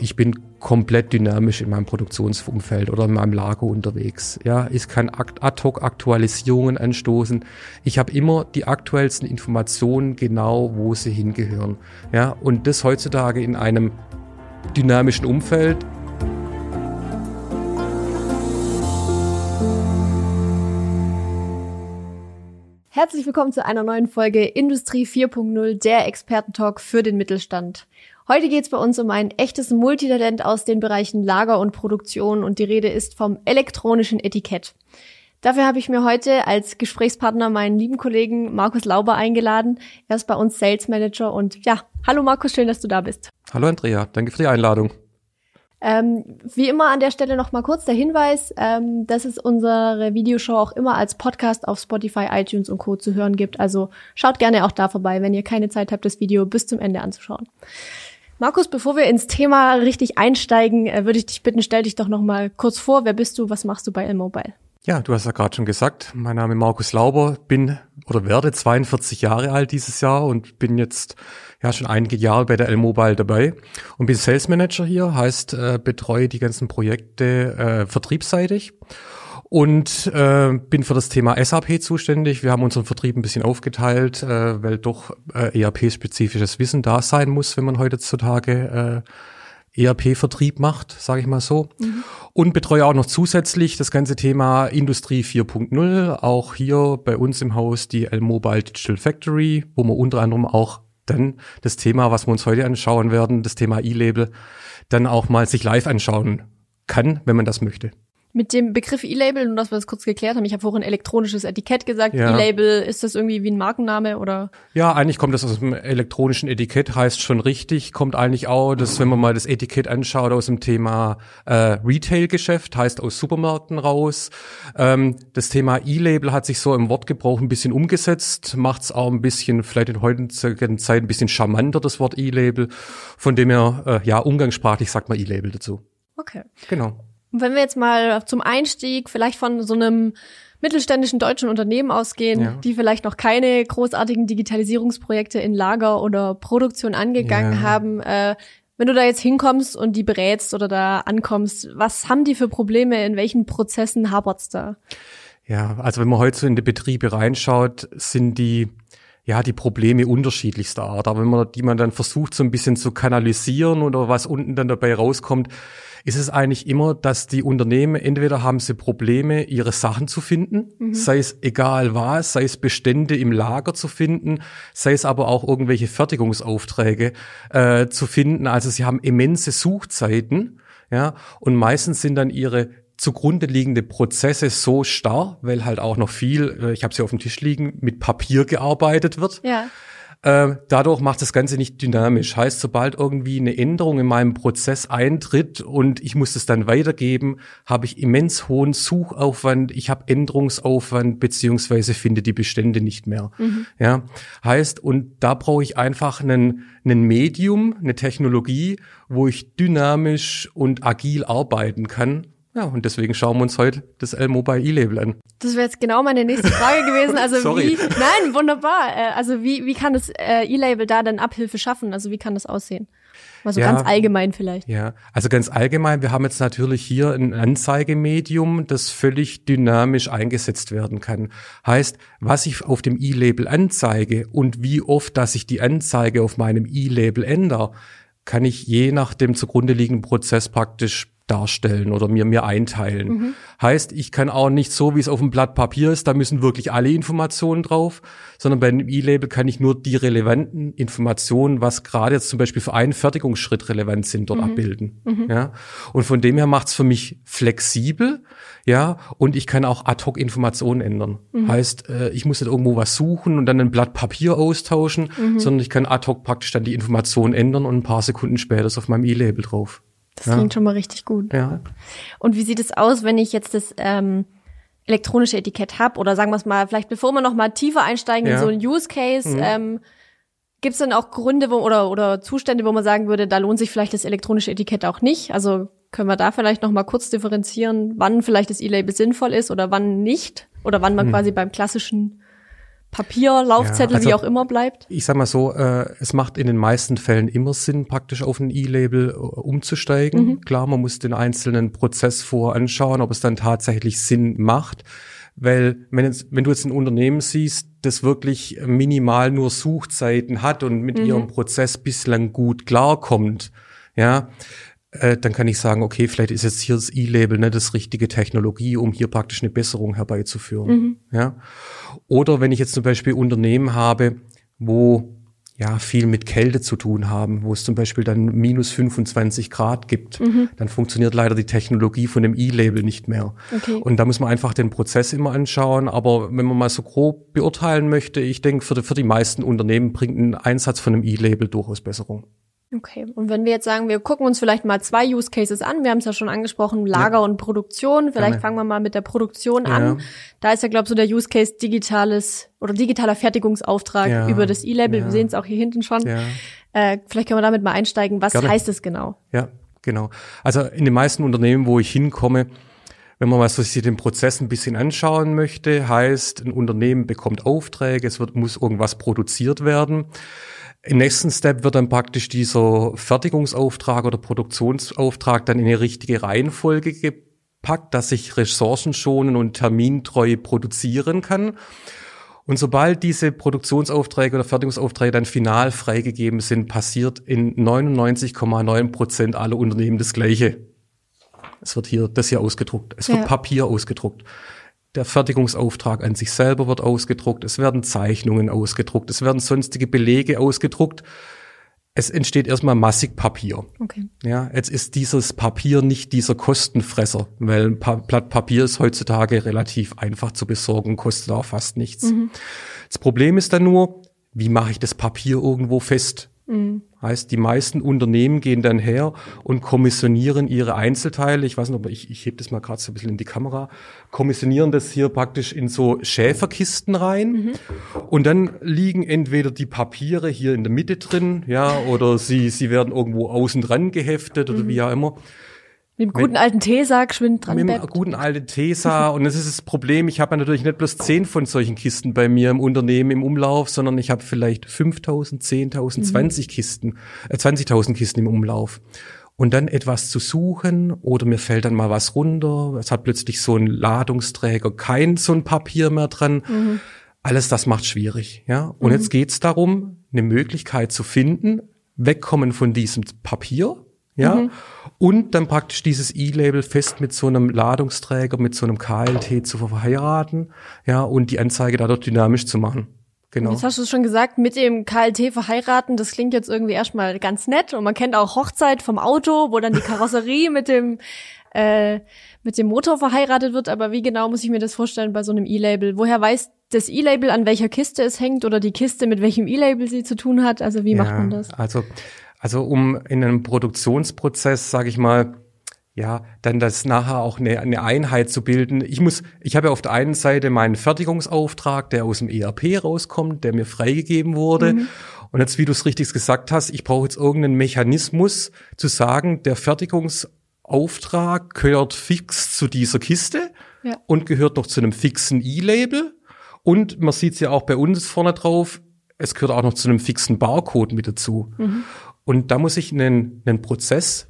Ich bin komplett dynamisch in meinem Produktionsumfeld oder in meinem Lager unterwegs. Ja, ich kann ad hoc Aktualisierungen anstoßen. Ich habe immer die aktuellsten Informationen genau, wo sie hingehören. Ja, und das heutzutage in einem dynamischen Umfeld. Herzlich willkommen zu einer neuen Folge Industrie 4.0, der Expertentalk für den Mittelstand. Heute geht es bei uns um ein echtes Multitalent aus den Bereichen Lager und Produktion und die Rede ist vom elektronischen Etikett. Dafür habe ich mir heute als Gesprächspartner meinen lieben Kollegen Markus Lauber eingeladen. Er ist bei uns Sales Manager und ja, hallo Markus, schön, dass du da bist. Hallo Andrea, danke für die Einladung. Ähm, wie immer an der Stelle noch mal kurz der Hinweis, ähm, dass es unsere Videoshow auch immer als Podcast auf Spotify, iTunes und Co. zu hören gibt. Also schaut gerne auch da vorbei, wenn ihr keine Zeit habt, das Video bis zum Ende anzuschauen. Markus, bevor wir ins Thema richtig einsteigen, äh, würde ich dich bitten, stell dich doch noch mal kurz vor. Wer bist du? Was machst du bei L-Mobile? Ja, du hast ja gerade schon gesagt, mein Name ist Markus Lauber, bin oder werde 42 Jahre alt dieses Jahr und bin jetzt ja schon einige Jahre bei der L-Mobile dabei und bin Sales Manager hier, heißt äh, betreue die ganzen Projekte äh, vertriebsseitig und äh, bin für das Thema SAP zuständig. Wir haben unseren Vertrieb ein bisschen aufgeteilt, äh, weil doch äh, ERP-spezifisches Wissen da sein muss, wenn man heutzutage äh, ERP-Vertrieb macht, sage ich mal so. Mhm. Und betreue auch noch zusätzlich das ganze Thema Industrie 4.0, auch hier bei uns im Haus die L-Mobile Digital Factory, wo wir unter anderem auch dann das Thema, was wir uns heute anschauen werden, das Thema E-Label, dann auch mal sich live anschauen kann, wenn man das möchte. Mit dem Begriff E-Label, nur dass wir das kurz geklärt haben, ich habe vorhin elektronisches Etikett gesagt. Ja. E-Label, ist das irgendwie wie ein Markenname oder? Ja, eigentlich kommt das aus dem elektronischen Etikett, heißt schon richtig, kommt eigentlich auch, dass wenn man mal das Etikett anschaut aus dem Thema äh, Retail-Geschäft, heißt aus Supermärkten raus. Ähm, das Thema E-Label hat sich so im Wortgebrauch ein bisschen umgesetzt, macht es auch ein bisschen, vielleicht in heutigen Zeit ein bisschen charmanter, das Wort E-Label. Von dem her, äh, ja, umgangssprachlich sagt man E-Label dazu. Okay. Genau. Und wenn wir jetzt mal zum Einstieg vielleicht von so einem mittelständischen deutschen Unternehmen ausgehen, ja. die vielleicht noch keine großartigen Digitalisierungsprojekte in Lager oder Produktion angegangen ja. haben, äh, wenn du da jetzt hinkommst und die berätst oder da ankommst, was haben die für Probleme? In welchen Prozessen hapert's da? Ja, also wenn man heute so in die Betriebe reinschaut, sind die ja, die Probleme unterschiedlichster Art. Aber wenn man die man dann versucht, so ein bisschen zu kanalisieren oder was unten dann dabei rauskommt, ist es eigentlich immer, dass die Unternehmen entweder haben sie Probleme, ihre Sachen zu finden, mhm. sei es egal was, sei es Bestände im Lager zu finden, sei es aber auch irgendwelche Fertigungsaufträge äh, zu finden. Also sie haben immense Suchzeiten, ja, und meistens sind dann ihre zugrunde liegende Prozesse so starr, weil halt auch noch viel, äh, ich habe sie auf dem Tisch liegen, mit Papier gearbeitet wird. Ja. Äh, dadurch macht das Ganze nicht dynamisch. Heißt, sobald irgendwie eine Änderung in meinem Prozess eintritt und ich muss es dann weitergeben, habe ich immens hohen Suchaufwand, ich habe Änderungsaufwand beziehungsweise finde die Bestände nicht mehr. Mhm. Ja, heißt, und da brauche ich einfach einen, einen Medium, eine Technologie, wo ich dynamisch und agil arbeiten kann ja, und deswegen schauen wir uns heute das L-Mobile E-Label an. Das wäre jetzt genau meine nächste Frage gewesen. Also wie, nein, wunderbar. Äh, also wie, wie kann das äh, E-Label da dann Abhilfe schaffen? Also wie kann das aussehen? Mal so ja, ganz allgemein vielleicht. Ja, also ganz allgemein. Wir haben jetzt natürlich hier ein Anzeigemedium, das völlig dynamisch eingesetzt werden kann. Heißt, was ich auf dem E-Label anzeige und wie oft, dass ich die Anzeige auf meinem E-Label ändere, kann ich je nach dem zugrunde liegenden Prozess praktisch darstellen oder mir, mir einteilen. Mhm. Heißt, ich kann auch nicht so, wie es auf dem Blatt Papier ist, da müssen wirklich alle Informationen drauf, sondern bei einem E-Label kann ich nur die relevanten Informationen, was gerade jetzt zum Beispiel für einen Fertigungsschritt relevant sind, dort mhm. abbilden. Mhm. Ja. Und von dem her macht es für mich flexibel, ja, und ich kann auch ad hoc Informationen ändern. Mhm. Heißt, äh, ich muss nicht irgendwo was suchen und dann ein Blatt Papier austauschen, mhm. sondern ich kann ad hoc praktisch dann die Informationen ändern und ein paar Sekunden später ist auf meinem E-Label drauf. Das ja. klingt schon mal richtig gut. Ja. Und wie sieht es aus, wenn ich jetzt das ähm, elektronische Etikett habe? Oder sagen wir es mal, vielleicht bevor wir noch mal tiefer einsteigen ja. in so ein Use Case, mhm. ähm, gibt es dann auch Gründe wo, oder, oder Zustände, wo man sagen würde, da lohnt sich vielleicht das elektronische Etikett auch nicht? Also können wir da vielleicht noch mal kurz differenzieren, wann vielleicht das E-Label sinnvoll ist oder wann nicht? Oder wann man mhm. quasi beim klassischen Papier, Laufzettel, ja, also, wie auch immer bleibt? Ich sag mal so, äh, es macht in den meisten Fällen immer Sinn, praktisch auf ein E-Label äh, umzusteigen. Mhm. Klar, man muss den einzelnen Prozess vor anschauen, ob es dann tatsächlich Sinn macht. Weil wenn, jetzt, wenn du jetzt ein Unternehmen siehst, das wirklich minimal nur Suchzeiten hat und mit mhm. ihrem Prozess bislang gut klarkommt, ja, äh, dann kann ich sagen, okay, vielleicht ist jetzt hier das E-Label nicht das richtige Technologie, um hier praktisch eine Besserung herbeizuführen. Mhm. Ja. Oder wenn ich jetzt zum Beispiel Unternehmen habe, wo ja viel mit Kälte zu tun haben, wo es zum Beispiel dann minus 25 Grad gibt, mhm. dann funktioniert leider die Technologie von dem E-Label nicht mehr. Okay. Und da muss man einfach den Prozess immer anschauen. Aber wenn man mal so grob beurteilen möchte, ich denke, für die, für die meisten Unternehmen bringt ein Einsatz von einem E-Label durchaus Besserung. Okay, und wenn wir jetzt sagen, wir gucken uns vielleicht mal zwei Use Cases an, wir haben es ja schon angesprochen, Lager ja. und Produktion, vielleicht Gerne. fangen wir mal mit der Produktion ja. an. Da ist ja, glaube ich, so der Use Case digitales oder digitaler Fertigungsauftrag ja. über das E-Label, wir sehen es auch hier hinten schon. Äh, vielleicht können wir damit mal einsteigen, was Gerne. heißt es genau? Ja, genau. Also in den meisten Unternehmen, wo ich hinkomme, wenn man mal so sich den Prozess ein bisschen anschauen möchte, heißt, ein Unternehmen bekommt Aufträge, es wird, muss irgendwas produziert werden. Im nächsten Step wird dann praktisch dieser Fertigungsauftrag oder Produktionsauftrag dann in eine richtige Reihenfolge gepackt, dass ich ressourcenschonen und termintreu produzieren kann. Und sobald diese Produktionsaufträge oder Fertigungsaufträge dann final freigegeben sind, passiert in 99,9 Prozent aller Unternehmen das Gleiche. Es wird hier das hier ausgedruckt. Es wird ja. Papier ausgedruckt. Der Fertigungsauftrag an sich selber wird ausgedruckt. Es werden Zeichnungen ausgedruckt. Es werden sonstige Belege ausgedruckt. Es entsteht erstmal massig Papier. Okay. Ja, jetzt ist dieses Papier nicht dieser Kostenfresser, weil ein Blatt Papier ist heutzutage relativ einfach zu besorgen, kostet auch fast nichts. Mhm. Das Problem ist dann nur, wie mache ich das Papier irgendwo fest? Mhm. Heißt, die meisten Unternehmen gehen dann her und kommissionieren ihre Einzelteile. Ich weiß nicht, aber ich, ich hebe das mal gerade so ein bisschen in die Kamera. Kommissionieren das hier praktisch in so Schäferkisten rein. Mhm. Und dann liegen entweder die Papiere hier in der Mitte drin, ja, oder sie, sie werden irgendwo außen dran geheftet mhm. oder wie auch immer. Mit dem guten alten Tesa geschwind dran Mit dem guten alten Tesa. und das ist das Problem, ich habe natürlich nicht bloß zehn von solchen Kisten bei mir im Unternehmen im Umlauf, sondern ich habe vielleicht 5.000, 10.000, mhm. 20 Kisten, äh, 20.000 Kisten im Umlauf. Und dann etwas zu suchen oder mir fällt dann mal was runter, es hat plötzlich so ein Ladungsträger kein so ein Papier mehr dran. Mhm. Alles das macht schwierig, ja. Und mhm. jetzt geht's darum, eine Möglichkeit zu finden, wegkommen von diesem Papier, ja. Mhm. Und dann praktisch dieses E-Label fest mit so einem Ladungsträger, mit so einem KLT zu verheiraten, ja, und die Anzeige dadurch dynamisch zu machen. Genau. Jetzt hast du es schon gesagt, mit dem KLT verheiraten, das klingt jetzt irgendwie erstmal ganz nett und man kennt auch Hochzeit vom Auto, wo dann die Karosserie mit dem äh, mit dem Motor verheiratet wird, aber wie genau muss ich mir das vorstellen bei so einem E-Label? Woher weiß das E-Label, an welcher Kiste es hängt oder die Kiste, mit welchem E-Label sie zu tun hat? Also wie ja, macht man das? Also also um in einem Produktionsprozess, sage ich mal, ja, dann das nachher auch eine, eine Einheit zu bilden. Ich muss, ich habe ja auf der einen Seite meinen Fertigungsauftrag, der aus dem ERP rauskommt, der mir freigegeben wurde. Mhm. Und jetzt, wie du es richtig gesagt hast, ich brauche jetzt irgendeinen Mechanismus zu sagen, der Fertigungsauftrag gehört fix zu dieser Kiste ja. und gehört noch zu einem fixen E-Label. Und man sieht es ja auch bei uns vorne drauf, es gehört auch noch zu einem fixen Barcode mit dazu. Mhm. Und da muss ich einen, einen Prozess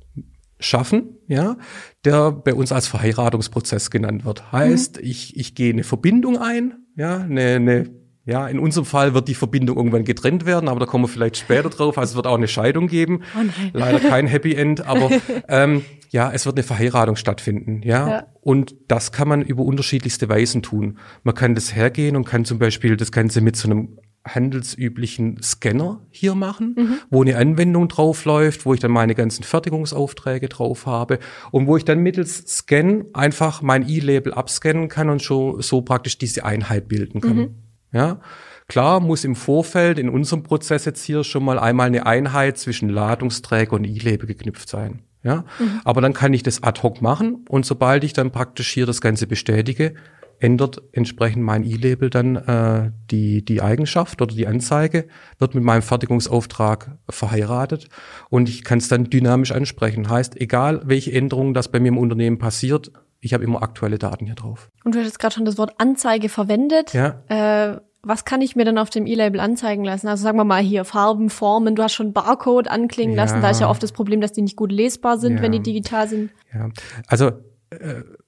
schaffen, ja, der bei uns als Verheiratungsprozess genannt wird. Heißt, mhm. ich, ich gehe eine Verbindung ein, ja, eine, eine, ja, in unserem Fall wird die Verbindung irgendwann getrennt werden, aber da kommen wir vielleicht später drauf. Also es wird auch eine Scheidung geben. Oh nein. Leider kein Happy End, aber ähm, ja, es wird eine Verheiratung stattfinden, ja? ja. Und das kann man über unterschiedlichste Weisen tun. Man kann das hergehen und kann zum Beispiel das Ganze mit so einem handelsüblichen Scanner hier machen, mhm. wo eine Anwendung drauf läuft, wo ich dann meine ganzen Fertigungsaufträge drauf habe und wo ich dann mittels Scan einfach mein E-Label abscannen kann und so, so praktisch diese Einheit bilden kann. Mhm. Ja. Klar muss im Vorfeld in unserem Prozess jetzt hier schon mal einmal eine Einheit zwischen Ladungsträger und E-Label geknüpft sein. Ja, mhm. aber dann kann ich das ad hoc machen und sobald ich dann praktisch hier das Ganze bestätige, ändert entsprechend mein E-Label dann äh, die, die Eigenschaft oder die Anzeige, wird mit meinem Fertigungsauftrag verheiratet und ich kann es dann dynamisch ansprechen. Heißt, egal welche Änderungen das bei mir im Unternehmen passiert, ich habe immer aktuelle Daten hier drauf. Und du hattest gerade schon das Wort Anzeige verwendet. Ja. Äh, was kann ich mir denn auf dem E-Label anzeigen lassen? Also sagen wir mal hier Farben, Formen, du hast schon Barcode anklingen ja. lassen, da ist ja oft das Problem, dass die nicht gut lesbar sind, ja. wenn die digital sind. Ja, also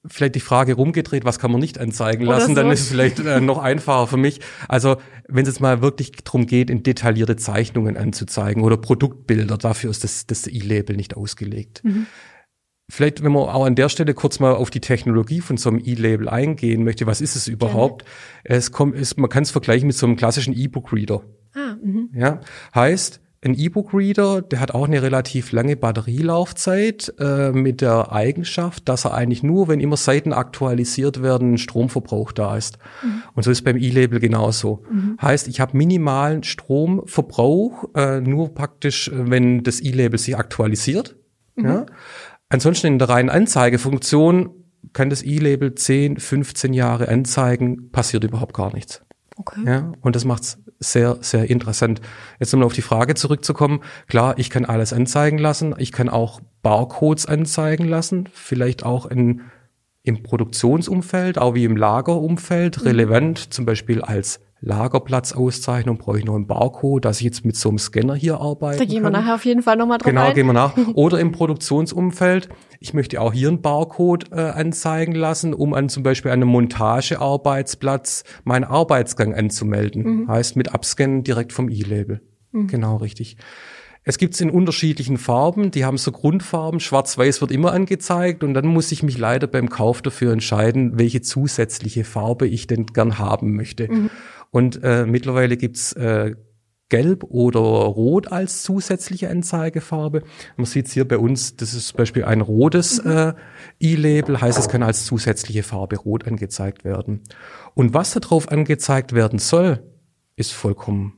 vielleicht die Frage rumgedreht, was kann man nicht anzeigen lassen, so. dann ist es vielleicht äh, noch einfacher für mich. Also wenn es jetzt mal wirklich darum geht, in detaillierte Zeichnungen anzuzeigen oder Produktbilder, dafür ist das, das E-Label nicht ausgelegt. Mhm. Vielleicht, wenn man auch an der Stelle kurz mal auf die Technologie von so einem E-Label eingehen möchte, was ist es überhaupt? Gerne. Es kommt, ist, man kann es vergleichen mit so einem klassischen E-Book-Reader. Ah, mh. ja, heißt, ein E-Book-Reader, der hat auch eine relativ lange Batterielaufzeit äh, mit der Eigenschaft, dass er eigentlich nur, wenn immer Seiten aktualisiert werden, Stromverbrauch da ist. Mhm. Und so ist beim E-Label genauso. Mhm. Heißt, ich habe minimalen Stromverbrauch, äh, nur praktisch, äh, wenn das E-Label sich aktualisiert. Mhm. Ja? Ansonsten in der reinen Anzeigefunktion kann das E-Label 10, 15 Jahre anzeigen, passiert überhaupt gar nichts. Okay. Ja, und das macht's sehr, sehr interessant. Jetzt um auf die Frage zurückzukommen. Klar, ich kann alles anzeigen lassen. Ich kann auch Barcodes anzeigen lassen. Vielleicht auch in, im Produktionsumfeld, auch wie im Lagerumfeld mhm. relevant, zum Beispiel als Lagerplatzauszeichnung brauche ich noch einen Barcode, dass ich jetzt mit so einem Scanner hier arbeite. Da gehen wir nachher auf jeden Fall nochmal drauf Genau, ein. gehen wir nach. Oder im Produktionsumfeld. Ich möchte auch hier einen Barcode äh, anzeigen lassen, um an zum Beispiel einem Montagearbeitsplatz meinen Arbeitsgang anzumelden. Mhm. Heißt mit Abscannen direkt vom E-Label. Mhm. Genau, richtig. Es gibt's in unterschiedlichen Farben, die haben so Grundfarben, schwarz-weiß wird immer angezeigt und dann muss ich mich leider beim Kauf dafür entscheiden, welche zusätzliche Farbe ich denn gern haben möchte. Mhm. Und äh, mittlerweile gibt's äh, Gelb oder Rot als zusätzliche Anzeigefarbe. Man sieht hier bei uns, das ist zum Beispiel ein rotes mhm. äh, E-Label, heißt es kann als zusätzliche Farbe rot angezeigt werden. Und was darauf angezeigt werden soll, ist vollkommen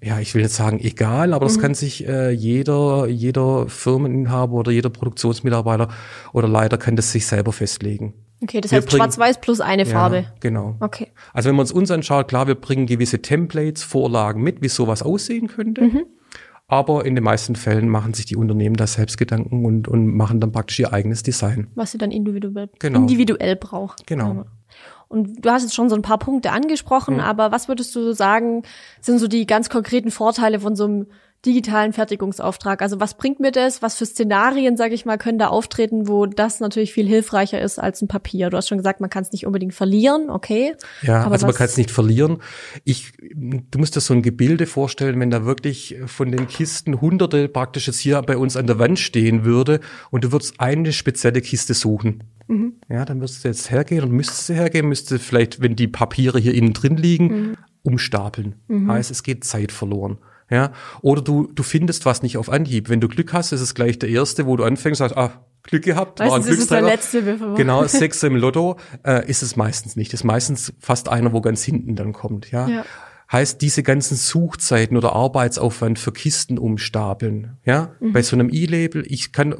ja, ich will jetzt sagen egal, aber das mhm. kann sich äh, jeder, jeder Firmeninhaber oder jeder Produktionsmitarbeiter oder Leiter kann das sich selber festlegen. Okay, das wir heißt schwarz-weiß plus eine Farbe. Ja, genau. Okay. Also wenn man uns uns anschaut, klar, wir bringen gewisse Templates, Vorlagen mit, wie sowas aussehen könnte. Mhm. Aber in den meisten Fällen machen sich die Unternehmen da selbst Gedanken und, und machen dann praktisch ihr eigenes Design. Was sie dann individuell, genau. individuell braucht. Genau. Und du hast jetzt schon so ein paar Punkte angesprochen, mhm. aber was würdest du sagen, sind so die ganz konkreten Vorteile von so einem digitalen Fertigungsauftrag? Also was bringt mir das? Was für Szenarien, sage ich mal, können da auftreten, wo das natürlich viel hilfreicher ist als ein Papier? Du hast schon gesagt, man kann es nicht unbedingt verlieren, okay? Ja, aber also man kann es nicht verlieren. Ich, du musst dir so ein Gebilde vorstellen, wenn da wirklich von den Kisten Hunderte praktisch jetzt hier bei uns an der Wand stehen würde und du würdest eine spezielle Kiste suchen. Mhm. Ja, dann müsstest du jetzt hergehen und müsstest du hergehen, müsste vielleicht, wenn die Papiere hier innen drin liegen, mhm. umstapeln. Mhm. Heißt, es geht Zeit verloren. Ja, oder du, du findest was nicht auf Anhieb. Wenn du Glück hast, ist es gleich der erste, wo du anfängst, sagst, ah, Glück gehabt, weißt, war ein Glücksträger. Ist der letzte genau, Sechs im Lotto, äh, ist es meistens nicht. Ist meistens fast einer, wo ganz hinten dann kommt, ja. ja. Heißt, diese ganzen Suchzeiten oder Arbeitsaufwand für Kisten umstapeln, ja. Mhm. Bei so einem E-Label, ich kann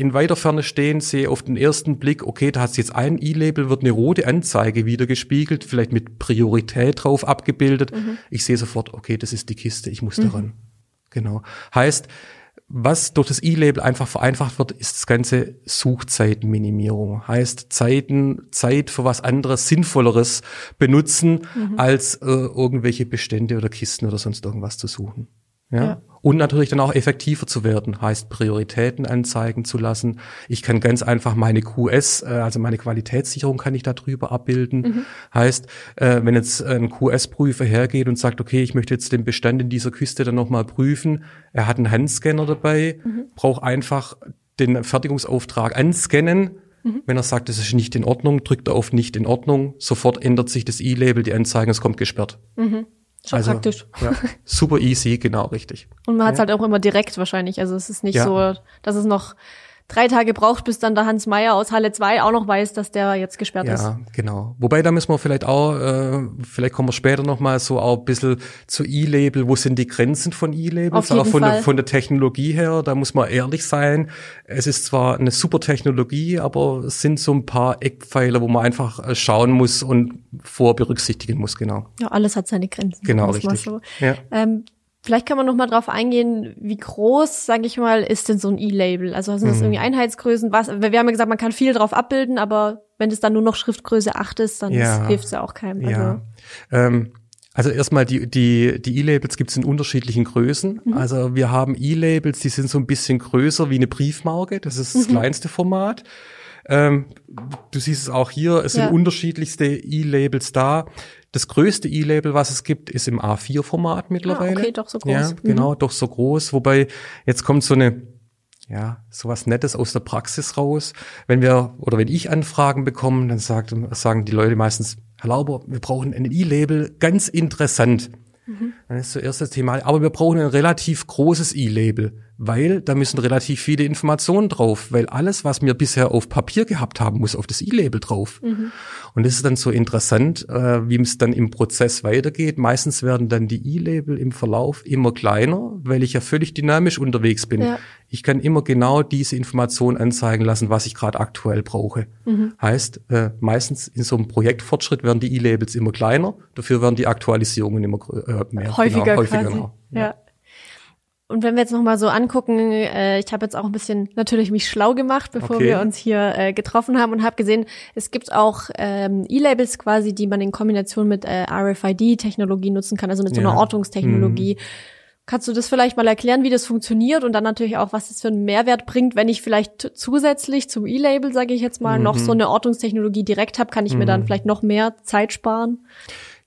in weiter Ferne stehen, sehe auf den ersten Blick, okay, da hast jetzt ein E-Label, wird eine rote Anzeige wieder gespiegelt, vielleicht mit Priorität drauf abgebildet. Mhm. Ich sehe sofort, okay, das ist die Kiste, ich muss mhm. daran. Genau. Heißt, was durch das E-Label einfach vereinfacht wird, ist das ganze Suchzeitenminimierung. Heißt Zeiten, Zeit für was anderes, Sinnvolleres benutzen, mhm. als äh, irgendwelche Bestände oder Kisten oder sonst irgendwas zu suchen. Ja? ja? Und natürlich dann auch effektiver zu werden, heißt Prioritäten anzeigen zu lassen. Ich kann ganz einfach meine QS, äh, also meine Qualitätssicherung kann ich darüber abbilden. Mhm. Heißt, äh, wenn jetzt ein QS-Prüfer hergeht und sagt, okay, ich möchte jetzt den Bestand in dieser Küste dann nochmal prüfen, er hat einen Handscanner dabei, mhm. braucht einfach den Fertigungsauftrag anscannen, Mhm. Wenn er sagt, das ist nicht in Ordnung, drückt er auf nicht in Ordnung, sofort ändert sich das E-Label, die Anzeige, es kommt gesperrt. Mhm. Schon also, praktisch. Ja, super easy, genau richtig. Und man hat es ja. halt auch immer direkt wahrscheinlich. Also es ist nicht ja. so, dass es noch drei Tage braucht, bis dann der Hans Meier aus Halle 2 auch noch weiß, dass der jetzt gesperrt ja, ist. Ja, genau. Wobei, da müssen wir vielleicht auch, äh, vielleicht kommen wir später noch mal so auch ein bisschen zu E-Label. Wo sind die Grenzen von E-Labels? Auch von der, von der Technologie her, da muss man ehrlich sein. Es ist zwar eine super Technologie, aber es sind so ein paar Eckpfeiler, wo man einfach äh, schauen muss und vorberücksichtigen muss, genau. Ja, alles hat seine Grenzen. Genau, richtig. So. Ja. Ähm, Vielleicht kann man noch mal drauf eingehen, wie groß, sage ich mal, ist denn so ein E-Label? Also sind das mhm. irgendwie Einheitsgrößen? Was? Wir haben ja gesagt, man kann viel drauf abbilden, aber wenn es dann nur noch Schriftgröße 8 ist, dann ja. hilft es ja auch keinem. Also. Ja. Ähm, Also erstmal die die die E-Labels gibt es in unterschiedlichen Größen. Mhm. Also wir haben E-Labels, die sind so ein bisschen größer wie eine Briefmarke. Das ist das mhm. kleinste Format. Ähm, du siehst es auch hier, es ja. sind unterschiedlichste E-Labels da. Das größte E-Label, was es gibt, ist im A4-Format mittlerweile. Ah, okay, doch so groß. Ja, genau, mhm. doch so groß. Wobei jetzt kommt so eine ja, sowas Nettes aus der Praxis raus. Wenn wir oder wenn ich Anfragen bekomme, dann sagt, sagen die Leute meistens, Herr Lauber, wir brauchen ein E-Label, ganz interessant. Mhm. Dann ist zuerst das Thema, aber wir brauchen ein relativ großes E-Label weil da müssen relativ viele Informationen drauf, weil alles, was wir bisher auf Papier gehabt haben, muss auf das E-Label drauf. Mhm. Und das ist dann so interessant, äh, wie es dann im Prozess weitergeht. Meistens werden dann die E-Label im Verlauf immer kleiner, weil ich ja völlig dynamisch unterwegs bin. Ja. Ich kann immer genau diese Information anzeigen lassen, was ich gerade aktuell brauche. Mhm. Heißt, äh, meistens in so einem Projektfortschritt werden die E-Labels immer kleiner, dafür werden die Aktualisierungen immer äh, mehr. Häufiger, genau, häufiger genau. ja. ja. Und wenn wir jetzt noch mal so angucken, äh, ich habe jetzt auch ein bisschen natürlich mich schlau gemacht, bevor okay. wir uns hier äh, getroffen haben und habe gesehen, es gibt auch ähm, E-Labels quasi, die man in Kombination mit äh, RFID-Technologie nutzen kann, also mit so einer Ortungstechnologie. Mhm. Kannst du das vielleicht mal erklären, wie das funktioniert und dann natürlich auch, was das für einen Mehrwert bringt, wenn ich vielleicht zusätzlich zum E-Label, sage ich jetzt mal, mhm. noch so eine Ortungstechnologie direkt habe, kann ich mhm. mir dann mhm. vielleicht noch mehr Zeit sparen?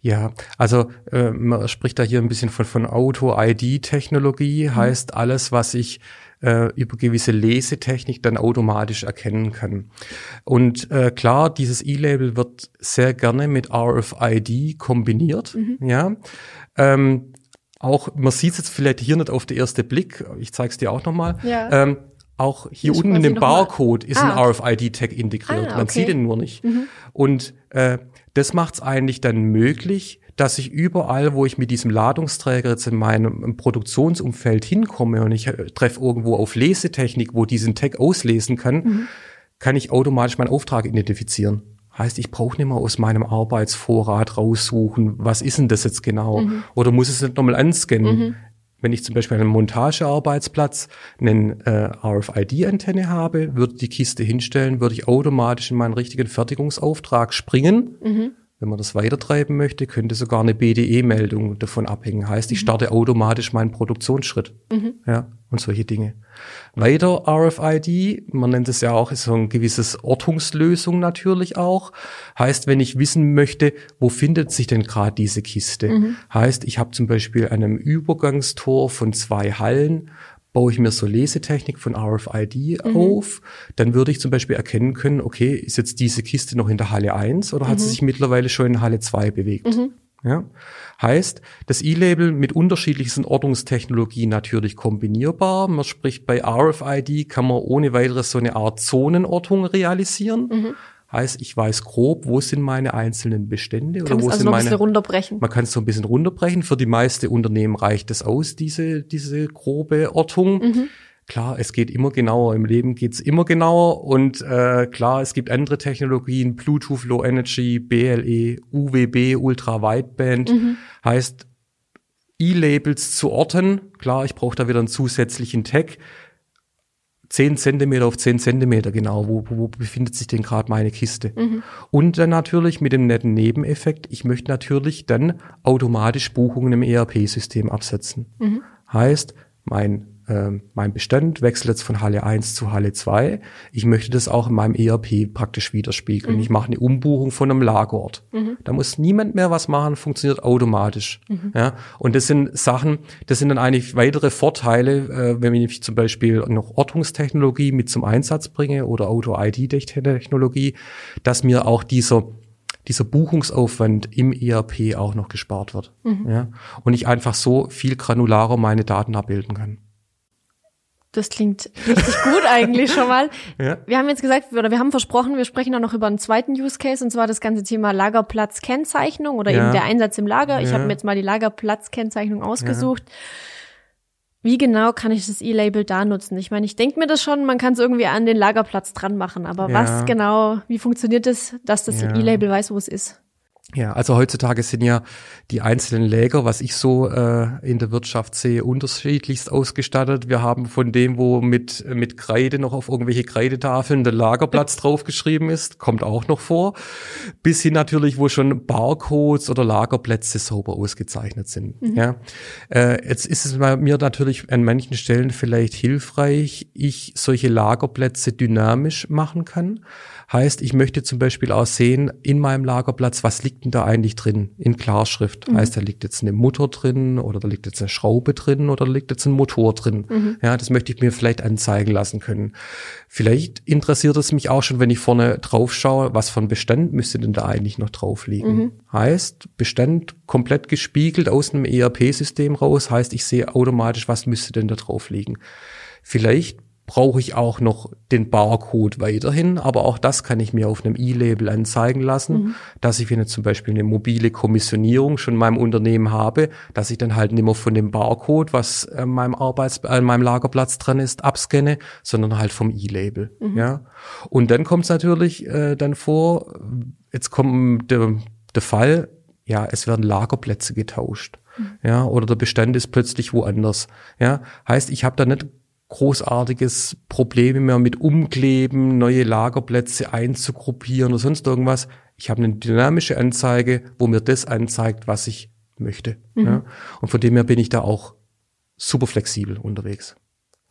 Ja, also äh, man spricht da hier ein bisschen von, von Auto-ID-Technologie, mhm. heißt alles, was ich äh, über gewisse Lesetechnik dann automatisch erkennen kann. Und äh, klar, dieses E-Label wird sehr gerne mit RFID kombiniert, mhm. ja. Ähm, auch, man sieht es jetzt vielleicht hier nicht auf den ersten Blick, ich zeige es dir auch nochmal. Ja. Ähm, auch hier ich unten in dem Barcode ist ah, ein RFID-Tag integriert. Ah, okay. Man sieht den nur nicht. Mhm. Und äh, das macht es eigentlich dann möglich, dass ich überall, wo ich mit diesem Ladungsträger jetzt in meinem Produktionsumfeld hinkomme und ich äh, treffe irgendwo auf Lesetechnik, wo diesen Tag auslesen kann, mhm. kann ich automatisch meinen Auftrag identifizieren. Heißt, ich brauche nicht mehr aus meinem Arbeitsvorrat raussuchen, was ist denn das jetzt genau? Mhm. Oder muss es nicht nochmal anscannen? Mhm. Wenn ich zum Beispiel einen Montagearbeitsplatz eine äh, RFID-Antenne habe, würde die Kiste hinstellen, würde ich automatisch in meinen richtigen Fertigungsauftrag springen. Mhm. Wenn man das weitertreiben möchte, könnte sogar eine BDE-Meldung davon abhängen. Heißt, ich mhm. starte automatisch meinen Produktionsschritt. Mhm. Ja, und solche Dinge. Weiter RFID, man nennt es ja auch, so ein gewisses Ortungslösung natürlich auch. Heißt, wenn ich wissen möchte, wo findet sich denn gerade diese Kiste? Mhm. Heißt, ich habe zum Beispiel an einem Übergangstor von zwei Hallen baue ich mir so Lesetechnik von RFID mhm. auf, dann würde ich zum Beispiel erkennen können, okay, ist jetzt diese Kiste noch in der Halle 1 oder mhm. hat sie mhm. sich mittlerweile schon in Halle 2 bewegt? Mhm. Ja? Heißt, das E-Label mit unterschiedlichsten Ortungstechnologien natürlich kombinierbar. Man spricht bei RFID kann man ohne weiteres so eine Art Zonenortung realisieren. Heißt, ich weiß grob, wo sind meine einzelnen Bestände oder wo also sind meine. runterbrechen. Man kann es so ein bisschen runterbrechen. Für die meisten Unternehmen reicht es aus, diese, diese grobe Ortung. Mhm. Klar, es geht immer genauer. Im Leben geht's immer genauer. Und äh, klar, es gibt andere Technologien, Bluetooth Low Energy, BLE, UWB, Ultra Wideband. Mhm. Heißt, E-Labels zu orten. Klar, ich brauche da wieder einen zusätzlichen Tag. 10 Zentimeter auf 10 Zentimeter genau, wo, wo befindet sich denn gerade meine Kiste. Mhm. Und dann natürlich mit dem netten Nebeneffekt, ich möchte natürlich dann automatisch Buchungen im ERP-System absetzen. Mhm. Heißt, mein äh, mein Bestand wechselt jetzt von Halle 1 zu Halle 2. Ich möchte das auch in meinem ERP praktisch widerspiegeln. Mhm. Ich mache eine Umbuchung von einem Lagerort. Mhm. Da muss niemand mehr was machen, funktioniert automatisch. Mhm. Ja, und das sind Sachen, das sind dann eigentlich weitere Vorteile, äh, wenn ich zum Beispiel noch Ortungstechnologie mit zum Einsatz bringe oder Auto-ID-Technologie, dass mir auch dieser dieser Buchungsaufwand im ERP auch noch gespart wird. Mhm. Ja? Und ich einfach so viel granularer meine Daten abbilden kann. Das klingt richtig gut eigentlich schon mal. Ja. Wir haben jetzt gesagt, oder wir haben versprochen, wir sprechen auch noch über einen zweiten Use Case, und zwar das ganze Thema Lagerplatzkennzeichnung oder ja. eben der Einsatz im Lager. Ich ja. habe mir jetzt mal die Lagerplatzkennzeichnung ausgesucht. Wie genau kann ich das E-Label da nutzen? Ich meine, ich denke mir das schon, man kann es irgendwie an den Lagerplatz dran machen, aber was genau, wie funktioniert das, dass das E-Label weiß, wo es ist? Ja, also heutzutage sind ja die einzelnen Läger, was ich so äh, in der Wirtschaft sehe, unterschiedlichst ausgestattet. Wir haben von dem, wo mit, mit Kreide noch auf irgendwelche Kreidetafeln der Lagerplatz draufgeschrieben ist, kommt auch noch vor, bis hin natürlich, wo schon Barcodes oder Lagerplätze sauber ausgezeichnet sind. Mhm. Ja, äh, jetzt ist es mir natürlich an manchen Stellen vielleicht hilfreich, ich solche Lagerplätze dynamisch machen kann. Heißt, ich möchte zum Beispiel auch sehen, in meinem Lagerplatz, was liegt denn da eigentlich drin? In Klarschrift. Mhm. Heißt, da liegt jetzt eine Mutter drin oder da liegt jetzt eine Schraube drin oder da liegt jetzt ein Motor drin. Mhm. Ja, das möchte ich mir vielleicht anzeigen lassen können. Vielleicht interessiert es mich auch schon, wenn ich vorne drauf schaue, was von Bestand müsste denn da eigentlich noch drauf liegen? Mhm. Heißt, Bestand komplett gespiegelt aus einem ERP-System raus, heißt, ich sehe automatisch, was müsste denn da drauf liegen. Vielleicht brauche ich auch noch den Barcode weiterhin, aber auch das kann ich mir auf einem E-Label anzeigen lassen, mhm. dass ich, wenn ich zum Beispiel eine mobile Kommissionierung schon in meinem Unternehmen habe, dass ich dann halt nicht mehr von dem Barcode, was an meinem Arbeits an meinem Lagerplatz dran ist, abscanne, sondern halt vom E-Label. Mhm. Ja. Und dann kommt es natürlich äh, dann vor, jetzt kommt der, der Fall, ja, es werden Lagerplätze getauscht. Mhm. Ja, oder der Bestand ist plötzlich woanders. Ja, heißt, ich habe da nicht großartiges Probleme mehr mit Umkleben, neue Lagerplätze einzugruppieren oder sonst irgendwas. Ich habe eine dynamische Anzeige, wo mir das anzeigt, was ich möchte. Mhm. Ja. Und von dem her bin ich da auch super flexibel unterwegs.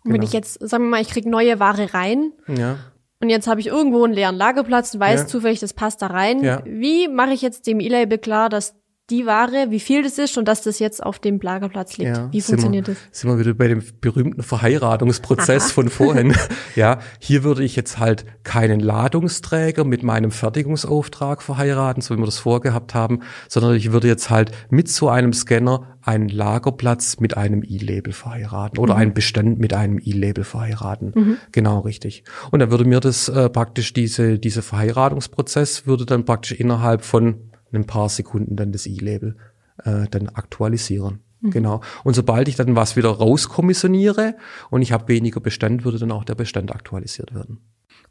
Und wenn genau. ich jetzt, sagen wir mal, ich kriege neue Ware rein ja. und jetzt habe ich irgendwo einen leeren Lagerplatz und weiß ja. zufällig, das passt da rein. Ja. Wie mache ich jetzt dem E-Label klar, dass die Ware, wie viel das ist und dass das jetzt auf dem Lagerplatz liegt. Ja, wie funktioniert wir, das? Sind wir wieder bei dem berühmten Verheiratungsprozess Aha. von vorhin. ja, hier würde ich jetzt halt keinen Ladungsträger mit meinem Fertigungsauftrag verheiraten, so wie wir das vorgehabt haben, sondern ich würde jetzt halt mit so einem Scanner einen Lagerplatz mit einem E-Label verheiraten oder mhm. einen Bestand mit einem E-Label verheiraten. Mhm. Genau, richtig. Und dann würde mir das äh, praktisch diese, diese Verheiratungsprozess würde dann praktisch innerhalb von ein paar Sekunden dann das E-Label äh, dann aktualisieren. Mhm. Genau. Und sobald ich dann was wieder rauskommissioniere und ich habe weniger Bestand, würde dann auch der Bestand aktualisiert werden.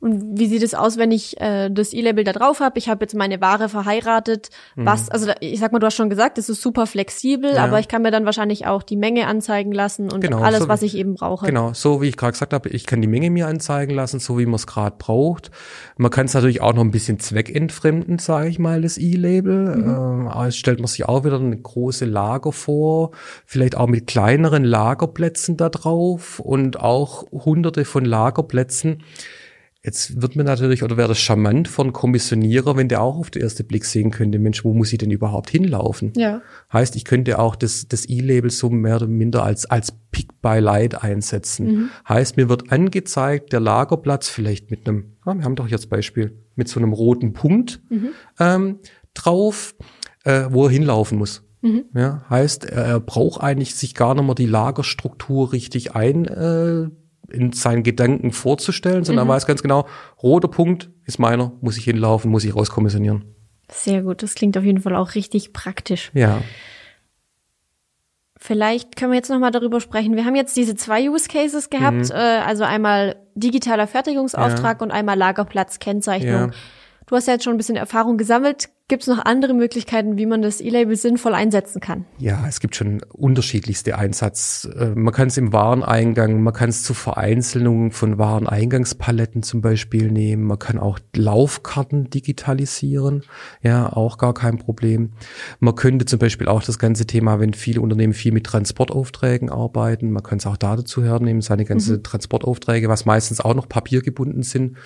Und wie sieht es aus, wenn ich äh, das E-Label da drauf habe? Ich habe jetzt meine Ware verheiratet. Mhm. Was, also ich sag mal, du hast schon gesagt, es ist super flexibel, ja. aber ich kann mir dann wahrscheinlich auch die Menge anzeigen lassen und genau, alles, so, was ich eben brauche. Genau, so wie ich gerade gesagt habe, ich kann die Menge mir anzeigen lassen, so wie man es gerade braucht. Man kann es natürlich auch noch ein bisschen zweckentfremden, sage ich mal, das E-Label. Mhm. Ähm, es stellt man sich auch wieder eine große Lager vor, vielleicht auch mit kleineren Lagerplätzen da drauf und auch hunderte von Lagerplätzen Jetzt wird mir natürlich, oder wäre das charmant von Kommissionierer, wenn der auch auf den ersten Blick sehen könnte, Mensch, wo muss ich denn überhaupt hinlaufen? Ja. Heißt, ich könnte auch das, das E-Label so mehr oder minder als, als Pick by Light einsetzen. Mhm. Heißt, mir wird angezeigt, der Lagerplatz vielleicht mit einem, ja, wir haben doch jetzt Beispiel, mit so einem roten Punkt mhm. ähm, drauf, äh, wo er hinlaufen muss. Mhm. Ja, heißt, er braucht eigentlich sich gar nicht mehr die Lagerstruktur richtig ein, äh, in seinen Gedanken vorzustellen, sondern mhm. er weiß ganz genau, roter Punkt ist meiner, muss ich hinlaufen, muss ich rauskommissionieren. Sehr gut, das klingt auf jeden Fall auch richtig praktisch. Ja. Vielleicht können wir jetzt nochmal darüber sprechen. Wir haben jetzt diese zwei Use Cases gehabt, mhm. äh, also einmal digitaler Fertigungsauftrag ja. und einmal Lagerplatzkennzeichnung. Ja. Du hast ja jetzt schon ein bisschen Erfahrung gesammelt. Gibt es noch andere Möglichkeiten, wie man das E-Label sinnvoll einsetzen kann? Ja, es gibt schon unterschiedlichste Einsatz. Äh, man kann es im Wareneingang, man kann es zur Vereinzelung von Wareneingangspaletten zum Beispiel nehmen. Man kann auch Laufkarten digitalisieren. Ja, auch gar kein Problem. Man könnte zum Beispiel auch das ganze Thema, wenn viele Unternehmen viel mit Transportaufträgen arbeiten, man kann es auch da dazu hernehmen, seine ganze mhm. Transportaufträge, was meistens auch noch papiergebunden sind,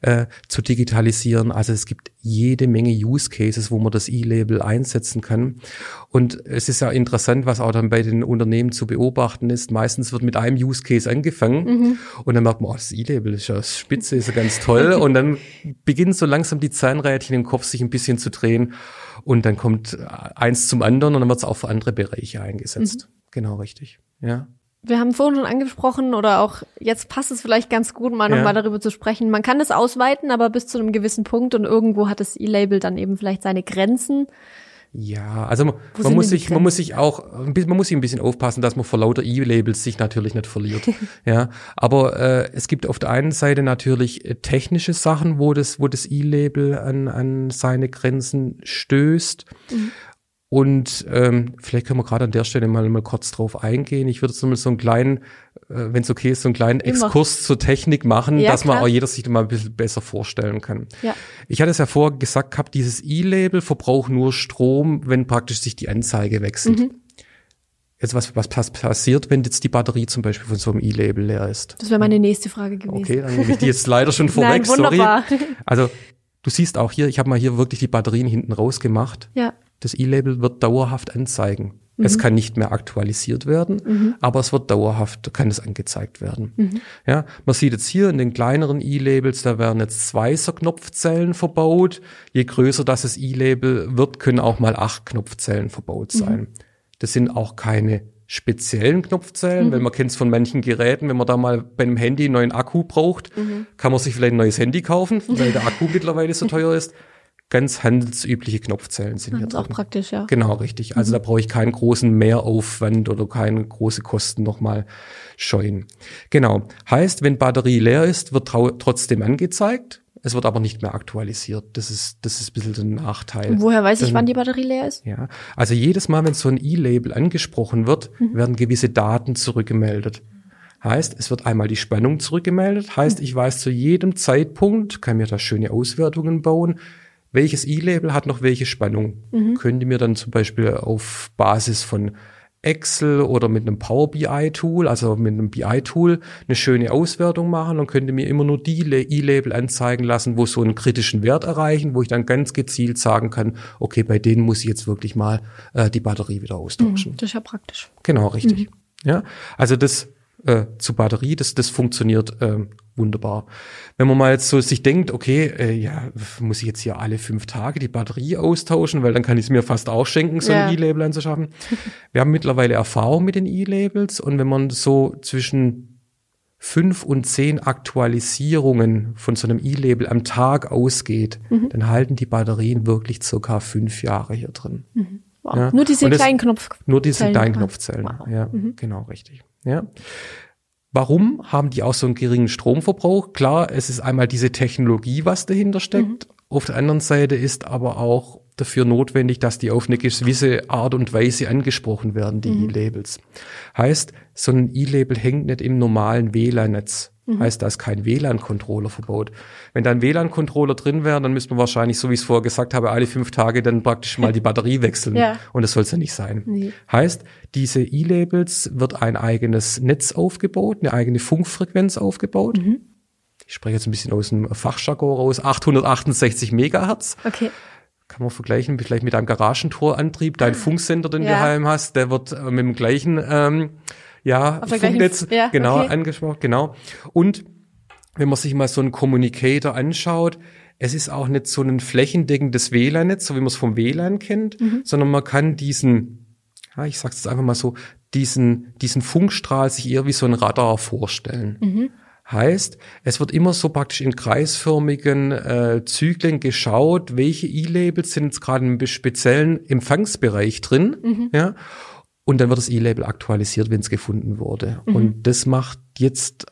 äh, zu digitalisieren. Also es gibt jede Menge Use Cases wo man das E-Label einsetzen kann. Und es ist ja interessant, was auch dann bei den Unternehmen zu beobachten ist. Meistens wird mit einem Use Case angefangen mhm. und dann merkt man, oh, das E-Label ist ja spitze, ist ja ganz toll. und dann beginnen so langsam die Zahnrädchen im Kopf sich ein bisschen zu drehen und dann kommt eins zum anderen und dann wird es auch für andere Bereiche eingesetzt. Mhm. Genau richtig. Ja wir haben vorhin schon angesprochen oder auch jetzt passt es vielleicht ganz gut, mal ja. nochmal darüber zu sprechen. Man kann das ausweiten, aber bis zu einem gewissen Punkt und irgendwo hat das E-Label dann eben vielleicht seine Grenzen. Ja, also man, man muss sich, man muss sich auch, ein bisschen- man muss sich ein bisschen aufpassen, dass man vor lauter E-Labels sich natürlich nicht verliert. ja, aber äh, es gibt auf der einen Seite natürlich äh, technische Sachen, wo das, wo das E-Label an, an seine Grenzen stößt. Und ähm, vielleicht können wir gerade an der Stelle mal, mal kurz drauf eingehen. Ich würde jetzt mal so einen kleinen, äh, wenn es okay ist, so einen kleinen Immer. Exkurs zur Technik machen, Ja, dass man klar. auch jeder sich mal ein bisschen besser vorstellen kann. Ja. Ich hatte es ja vorher gesagt gehabt, dieses E-Label verbraucht nur Strom, wenn praktisch sich die Anzeige wechselt. Mhm. Jetzt was, was pass- passiert, wenn jetzt die Batterie zum Beispiel von so einem E-Label leer ist? Das wäre meine nächste Frage gewesen. Okay, dann nehme ich die jetzt leider schon Nein, vorweg, sorry. wunderbar. Also du siehst auch hier, ich habe mal hier wirklich die Batterien hinten rausgemacht. Ja. Das E-Label wird dauerhaft anzeigen. Es kann nicht mehr aktualisiert werden, aber es wird dauerhaft, kann es angezeigt werden. Ja, man sieht jetzt hier in den kleineren E-Labels, da werden jetzt zwei so Knopfzellen verbaut. Je größer das das E-Label wird, können auch mal acht Knopfzellen verbaut sein. Das sind auch keine speziellen Knopfzellen, weil man kennt es von manchen Geräten, wenn man da mal bei einem Handy einen neuen Akku braucht, kann man sich vielleicht ein neues Handy kaufen, weil der Akku mittlerweile so teuer ist. Ganz handelsübliche Knopfzellen sind hier ist auch drin. praktisch, ja. Genau, richtig. Also da brauche ich keinen großen Mehraufwand oder keine große Kosten nochmal scheuen. Genau. Heißt, wenn Batterie leer ist, wird trotzdem angezeigt. Es wird aber nicht mehr aktualisiert. Das ist, das ist ein bisschen der Nachteil. Und woher weiß ich, Dann- wann die Batterie leer ist? Ja, also jedes Mal, wenn so ein E-Label angesprochen wird, Mhm. werden gewisse Daten zurückgemeldet. Heißt, es wird einmal die Spannung zurückgemeldet. Heißt, Mhm. ich weiß zu jedem Zeitpunkt, kann mir da schöne Auswertungen bauen, welches E-Label hat noch welche Spannung. Mhm. Könnte mir dann zum Beispiel auf Basis von Excel oder mit einem Power BI Tool, also mit einem BI Tool, eine schöne Auswertung machen und könnte mir immer nur die E-Label anzeigen lassen, wo so einen kritischen Wert erreichen, wo ich dann ganz gezielt sagen kann, okay, bei denen muss ich jetzt wirklich mal äh, die Batterie wieder austauschen. Das ist ja praktisch. Genau, richtig. Ja, also das äh, zu Batterie, das, das funktioniert ähm, wunderbar. Wenn man mal jetzt so sich denkt, okay, äh, ja, muss ich jetzt hier alle fünf Tage die Batterie austauschen, weil dann kann ich es mir fast auch schenken, so Ja. ein E-Label anzuschaffen. Wir haben mittlerweile Erfahrung mit den E-Labels und wenn man so zwischen fünf und zehn Aktualisierungen von so einem E-Label am Tag ausgeht, dann halten die Batterien wirklich circa fünf Jahre hier drin. Wow. Ja. Nur diese das- kleinen Knopf. Nur diese kleinen Knopfzellen. Wow. Ja, genau, richtig. Ja. Warum haben die auch so einen geringen Stromverbrauch? Klar, es ist einmal diese Technologie, was dahinter steckt. Auf der anderen Seite ist aber auch dafür notwendig, dass die auf eine gewisse Art und Weise angesprochen werden, die E-Labels. Heißt, so ein E-Label hängt nicht im normalen WLAN-Netz. Heißt, da ist kein WLAN-Controller verbaut. Wenn da ein WLAN-Controller drin wäre, dann müsste man wahrscheinlich, so wie ich es vorher gesagt habe, alle fünf Tage dann praktisch mal die Batterie wechseln. Ja. Und das soll es ja nicht sein. Nee. Heißt, diese E-Labels wird ein eigenes Netz aufgebaut, eine eigene Funkfrequenz aufgebaut. Mhm. Ich spreche jetzt ein bisschen aus dem Fachjargon raus. 868 Megahertz. Okay. Kann man vergleichen vielleicht mit einem Garagentorantrieb. Dein Funksender, den du Ja. daheim hast, der wird äh, mit dem gleichen ähm, ja, Funknetz ja, genau okay. angesprochen. Genau. Und wenn man sich mal so einen Communicator anschaut, es ist auch nicht so ein flächendeckendes WLAN-Netz, so wie man es vom WLAN kennt, Mhm. sondern man kann diesen, ja, ich sag's jetzt einfach mal so, diesen, diesen Funkstrahl sich eher wie so ein Radar vorstellen. Mhm. Heißt, es wird immer so praktisch in kreisförmigen äh, Zyklen geschaut, welche E-Labels sind jetzt gerade im speziellen Empfangsbereich drin, Mhm. ja, und dann wird das E-Label aktualisiert, wenn es gefunden wurde. Mhm. Und das macht jetzt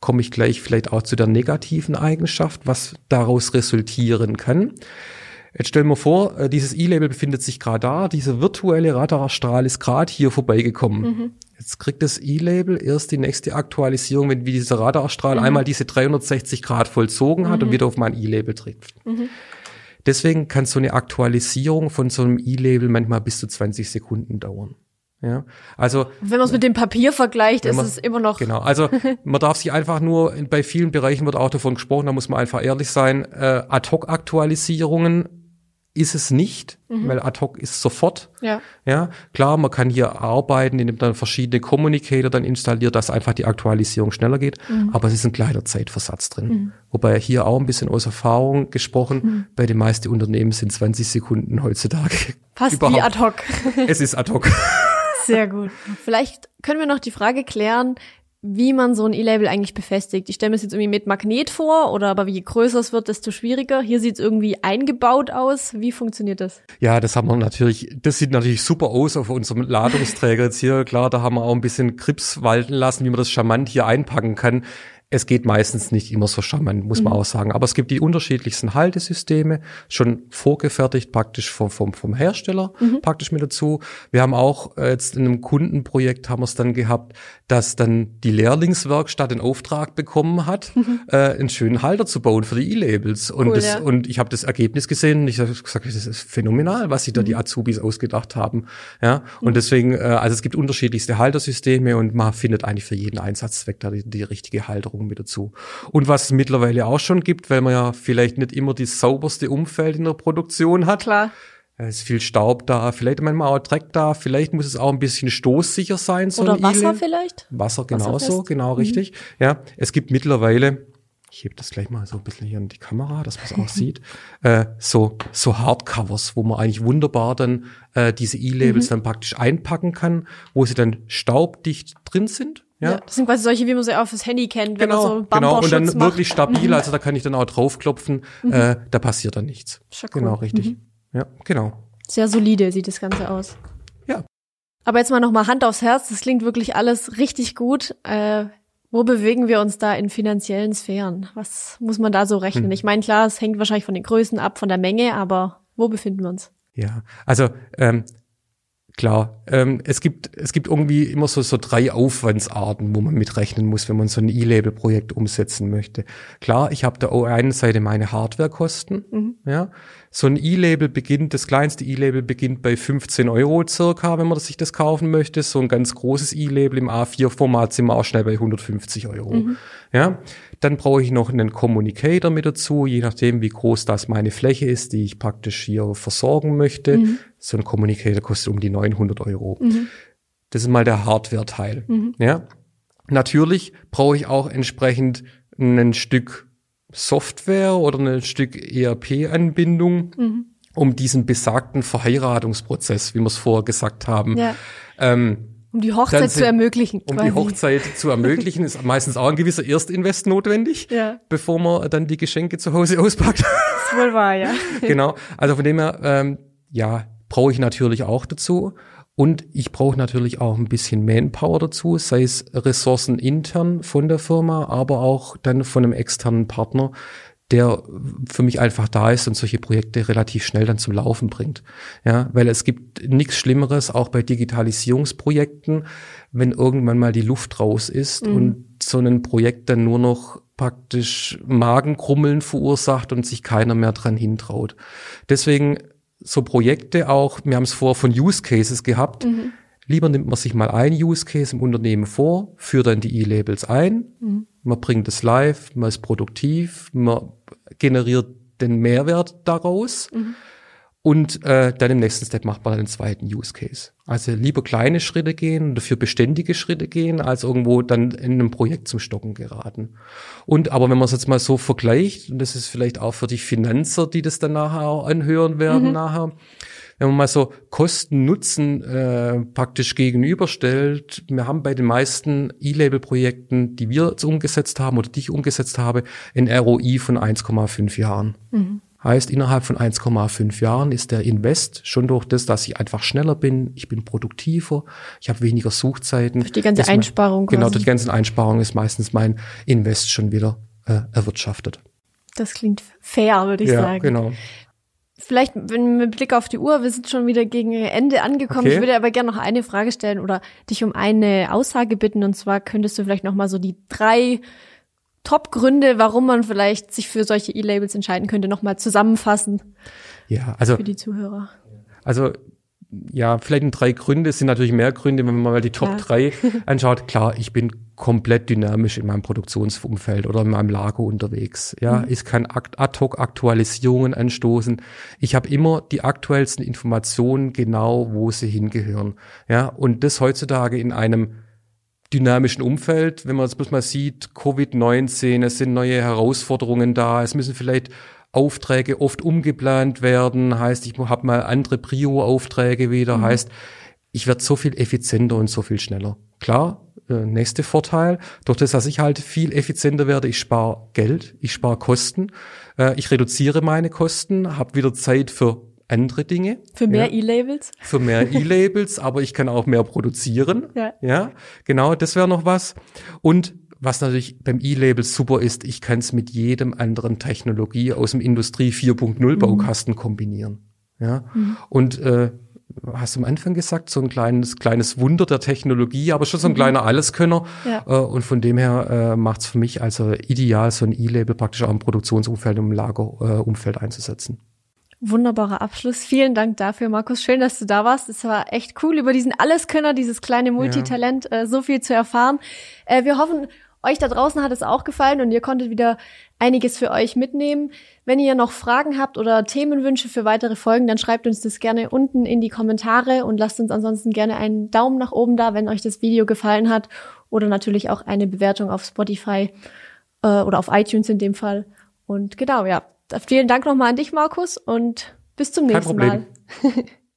komme ich gleich vielleicht auch zu der negativen Eigenschaft, was daraus resultieren kann. Jetzt stellen wir vor, äh, dieses E-Label befindet sich gerade da, dieser virtuelle Radarstrahl ist gerade hier vorbeigekommen. Jetzt kriegt das E-Label erst die nächste Aktualisierung, wenn dieser Radarstrahl einmal diese 360 Grad vollzogen hat und wieder auf mein E-Label trifft. Deswegen kann so eine Aktualisierung von so einem E-Label manchmal bis zu 20 Sekunden dauern. Ja, also Wenn man es mit dem Papier vergleicht, ist man- es immer noch. Genau, also man darf sich einfach nur, bei vielen Bereichen wird auch davon gesprochen, da muss man einfach ehrlich sein, äh, Ad-Hoc-Aktualisierungen ist es nicht, weil Ad-Hoc ist sofort. Ja. Ja, klar, man kann hier arbeiten, indem man verschiedene Communicator dann installiert, dass einfach die Aktualisierung schneller geht, aber es ist ein kleiner Zeitversatz drin. Wobei hier auch ein bisschen aus Erfahrung gesprochen, bei den meisten Unternehmen sind 20 Sekunden heutzutage Fast wie ad hoc. Es ist Ad-Hoc. Sehr gut. Vielleicht können wir noch die Frage klären, wie man so ein E-Label eigentlich befestigt. Ich stelle mir es jetzt irgendwie mit Magnet vor, oder aber je größer es wird, desto schwieriger. Hier sieht es irgendwie eingebaut aus. Wie funktioniert das? Ja, das haben wir natürlich, das sieht natürlich super aus auf unserem Ladungsträger jetzt hier. Klar, da haben wir auch ein bisschen Krips walten lassen, wie man das charmant hier einpacken kann. Es geht meistens nicht immer so charmant, muss man mhm. auch sagen. Aber es gibt die unterschiedlichsten Haltesysteme, schon vorgefertigt praktisch vom, vom, vom Hersteller mhm. praktisch mit dazu. Wir haben auch äh, jetzt in einem Kundenprojekt haben wir es dann gehabt, dass dann die Lehrlingswerkstatt den Auftrag bekommen hat, mhm. äh, einen schönen Halter zu bauen für die E-Labels. Und, cool, das, ja. und ich habe das Ergebnis gesehen und ich habe gesagt, das ist phänomenal, was sich da die mhm. Azubis ausgedacht haben. Ja, und mhm. deswegen, äh, also es gibt unterschiedlichste Haltersysteme und man findet eigentlich für jeden Einsatzzweck da die, die richtige Halterung Veränderung mit dazu. Und was es mittlerweile auch schon gibt, weil man ja vielleicht nicht immer das sauberste Umfeld in der Produktion hat. Klar. Es ist viel Staub da, vielleicht manchmal auch Dreck da, vielleicht muss es auch ein bisschen stoßsicher sein. So Oder Wasser vielleicht? Wasser genauso, genau mhm. richtig. Ja, es gibt mittlerweile, ich hebe das gleich mal so ein bisschen hier in die Kamera, dass man es auch sieht, äh, so, so Hardcovers, wo man eigentlich wunderbar dann äh, diese E-Labels mhm. dann praktisch einpacken kann, wo sie dann staubdicht drin sind ja. ja. das sind quasi solche, wie man sie auch fürs Handy kennt, wenn genau, man so Genau, und dann macht. wirklich stabil, mhm. also da kann ich dann auch draufklopfen, mhm. äh, da passiert dann nichts. Cool. Genau, richtig. Mhm. Ja, genau. Sehr solide sieht das Ganze aus. Ja. Aber jetzt mal nochmal Hand aufs Herz, das klingt wirklich alles richtig gut. Äh, wo bewegen wir uns da in finanziellen Sphären? Was muss man da so rechnen? Hm. Ich meine, klar, es hängt wahrscheinlich von den Größen ab, von der Menge, aber wo befinden wir uns? Ja, also ähm, Klar, ähm, es gibt es gibt irgendwie immer so so drei Aufwandsarten, wo man mitrechnen muss, wenn man so ein E-Label-Projekt umsetzen möchte. Klar, ich habe da auf einer Seite meine Hardwarekosten. Mhm. Ja, so ein E-Label beginnt, das kleinste E-Label beginnt bei 15 Euro circa, wenn man sich das kaufen möchte. So ein ganz großes E-Label im A4-Format sind wir auch schnell bei 150 Euro. Mhm. Ja, dann brauche ich noch einen Communicator mit dazu, je nachdem, wie groß das meine Fläche ist, die ich praktisch hier versorgen möchte. Mhm. So ein Communicator kostet um die 900 Euro. Mhm. Das ist mal der Hardware-Teil. Mhm. Ja. Natürlich brauche ich auch entsprechend ein Stück Software oder ein Stück ERP-Anbindung, mhm. um diesen besagten Verheiratungsprozess, wie wir es vorher gesagt haben, ja. ähm, um die Hochzeit sind, zu ermöglichen. Um quasi. die Hochzeit zu ermöglichen, ist meistens auch ein gewisser Erstinvest notwendig, ja. bevor man dann die Geschenke zu Hause auspackt. Das ist wohl wahr, ja. genau. Also von dem her, ähm, ja, brauche ich natürlich auch dazu. Und ich brauche natürlich auch ein bisschen Manpower dazu, sei es Ressourcen intern von der Firma, aber auch dann von einem externen Partner, der für mich einfach da ist und solche Projekte relativ schnell dann zum Laufen bringt. Ja, weil es gibt nichts Schlimmeres, auch bei Digitalisierungsprojekten, wenn irgendwann mal die Luft raus ist mhm. und so ein Projekt dann nur noch praktisch Magenkrummeln verursacht und sich keiner mehr dran hintraut. Deswegen so Projekte auch, wir haben es vor von Use Cases gehabt. Mhm. Lieber nimmt man sich mal ein Use Case im Unternehmen vor, führt dann die E-Labels ein, mhm. man bringt es live, man ist produktiv, man generiert den Mehrwert daraus. Mhm. Und äh, dann im nächsten Step macht man einen zweiten Use Case. Also lieber kleine Schritte gehen, dafür beständige Schritte gehen, als irgendwo dann in einem Projekt zum Stocken geraten. Und aber wenn man es jetzt mal so vergleicht, und das ist vielleicht auch für die Finanzer, die das dann nachher auch anhören werden mhm. nachher, wenn man mal so Kosten-Nutzen äh, praktisch gegenüberstellt, wir haben bei den meisten E-Label-Projekten, die wir jetzt umgesetzt haben oder die ich umgesetzt habe, ein ROI von 1,5 Jahren. Mhm. Heißt, innerhalb von 1,5 Jahren ist der Invest schon durch das, dass ich einfach schneller bin, ich bin produktiver, ich habe weniger Suchzeiten. Durch die ganze Einsparung. Mein, genau, durch die ganzen Einsparungen ist meistens mein Invest schon wieder äh, erwirtschaftet. Das klingt fair, würde ich ja, sagen. Genau. Vielleicht, wenn mit Blick auf die Uhr, wir sind schon wieder gegen Ende angekommen. Okay. Ich würde aber gerne noch eine Frage stellen oder dich um eine Aussage bitten. Und zwar könntest du vielleicht noch mal so die drei Top-Gründe, warum man vielleicht sich für solche E-Labels entscheiden könnte, nochmal zusammenfassen. Ja, also. Für die Zuhörer. Also, ja, vielleicht in drei Gründe, es sind natürlich mehr Gründe, wenn man mal die Top Klar. drei anschaut. Klar, ich bin komplett dynamisch in meinem Produktionsumfeld oder in meinem Lager unterwegs. Ja, mhm. ich kann ad hoc Aktualisierungen anstoßen. Ich habe immer die aktuellsten Informationen genau, wo sie hingehören. Ja, und das heutzutage in einem dynamischen Umfeld, wenn man es bloß mal sieht, Covid-19, es sind neue Herausforderungen da, es müssen vielleicht Aufträge oft umgeplant werden, heißt, ich habe mal andere Prio-Aufträge wieder, mhm. heißt, ich werde so viel effizienter und so viel schneller. Klar, äh, nächste Vorteil, durch das, dass ich halt viel effizienter werde, ich spare Geld, ich spare Kosten, äh, ich reduziere meine Kosten, habe wieder Zeit für andere Dinge. Für mehr ja. E-Labels? Für mehr E-Labels, aber ich kann auch mehr produzieren. Ja. Ja, genau, das wäre noch was. Und was natürlich beim E-Label super ist, ich kann es mit jedem anderen Technologie aus dem Industrie 4.0 Baukasten mhm. kombinieren. Ja. Mhm. Und äh, hast du am Anfang gesagt, so ein kleines, kleines Wunder der Technologie, aber schon so ein mhm. kleiner Alleskönner. Ja. Äh, und von dem her äh, macht es für mich also ideal, so ein E-Label praktisch auch im Produktionsumfeld, im Lagerumfeld äh, einzusetzen. Wunderbarer Abschluss. Vielen Dank dafür, Markus. Schön, dass du da warst. Es war echt cool, über diesen Alleskönner, dieses kleine Multitalent, ja. äh, so viel zu erfahren. Äh, wir hoffen, euch da draußen hat es auch gefallen und ihr konntet wieder einiges für euch mitnehmen. Wenn ihr noch Fragen habt oder Themenwünsche für weitere Folgen, dann schreibt uns das gerne unten in die Kommentare und lasst uns ansonsten gerne einen Daumen nach oben da, wenn euch das Video gefallen hat oder natürlich auch eine Bewertung auf Spotify äh, oder auf iTunes in dem Fall. Und genau, ja, vielen Dank nochmal an dich, Markus, und bis zum nächsten Mal.